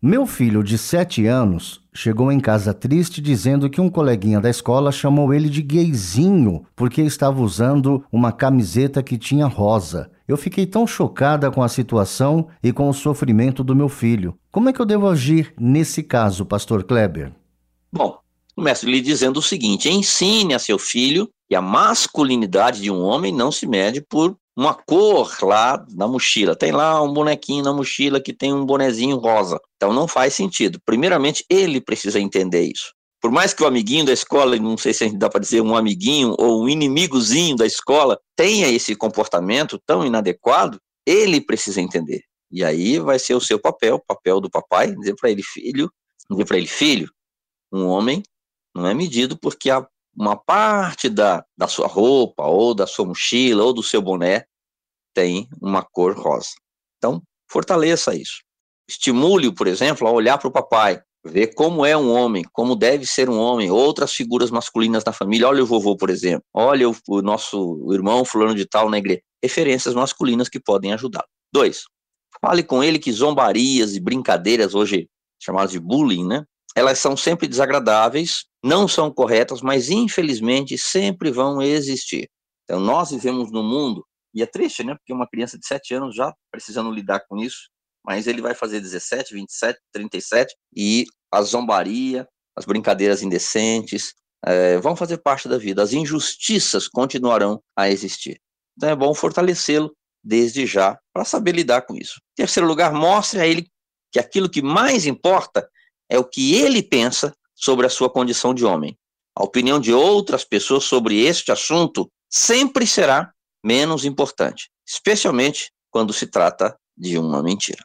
Meu filho de 7 anos chegou em casa triste dizendo que um coleguinha da escola chamou ele de gayzinho porque estava usando uma camiseta que tinha rosa. Eu fiquei tão chocada com a situação e com o sofrimento do meu filho. Como é que eu devo agir nesse caso, pastor Kleber? Bom, começo lhe dizendo o seguinte: ensine a seu filho que a masculinidade de um homem não se mede por uma cor lá na mochila. Tem lá um bonequinho na mochila que tem um bonezinho rosa. Então não faz sentido. Primeiramente, ele precisa entender isso. Por mais que o amiguinho da escola, não sei se a gente dá para dizer um amiguinho ou um inimigozinho da escola, tenha esse comportamento tão inadequado, ele precisa entender. E aí vai ser o seu papel, o papel do papai, dizer para ele, filho, dizer para ele, filho, um homem não é medido porque a uma parte da, da sua roupa, ou da sua mochila, ou do seu boné, tem uma cor rosa. Então, fortaleça isso. Estimule-o, por exemplo, a olhar para o papai, ver como é um homem, como deve ser um homem, outras figuras masculinas na família. Olha o vovô, por exemplo. Olha o, o nosso irmão fulano de tal na igreja. Referências masculinas que podem ajudá-lo. Dois, fale com ele que zombarias e brincadeiras, hoje chamadas de bullying, né? Elas são sempre desagradáveis não são corretas, mas infelizmente sempre vão existir. Então nós vivemos num mundo, e é triste, né? Porque uma criança de 7 anos já precisando lidar com isso, mas ele vai fazer 17, 27, 37 e a zombaria, as brincadeiras indecentes é, vão fazer parte da vida. As injustiças continuarão a existir. Então é bom fortalecê-lo desde já para saber lidar com isso. Em terceiro lugar, mostre a ele que aquilo que mais importa é o que ele pensa sobre a sua condição de homem. A opinião de outras pessoas sobre este assunto sempre será menos importante, especialmente quando se trata de uma mentira.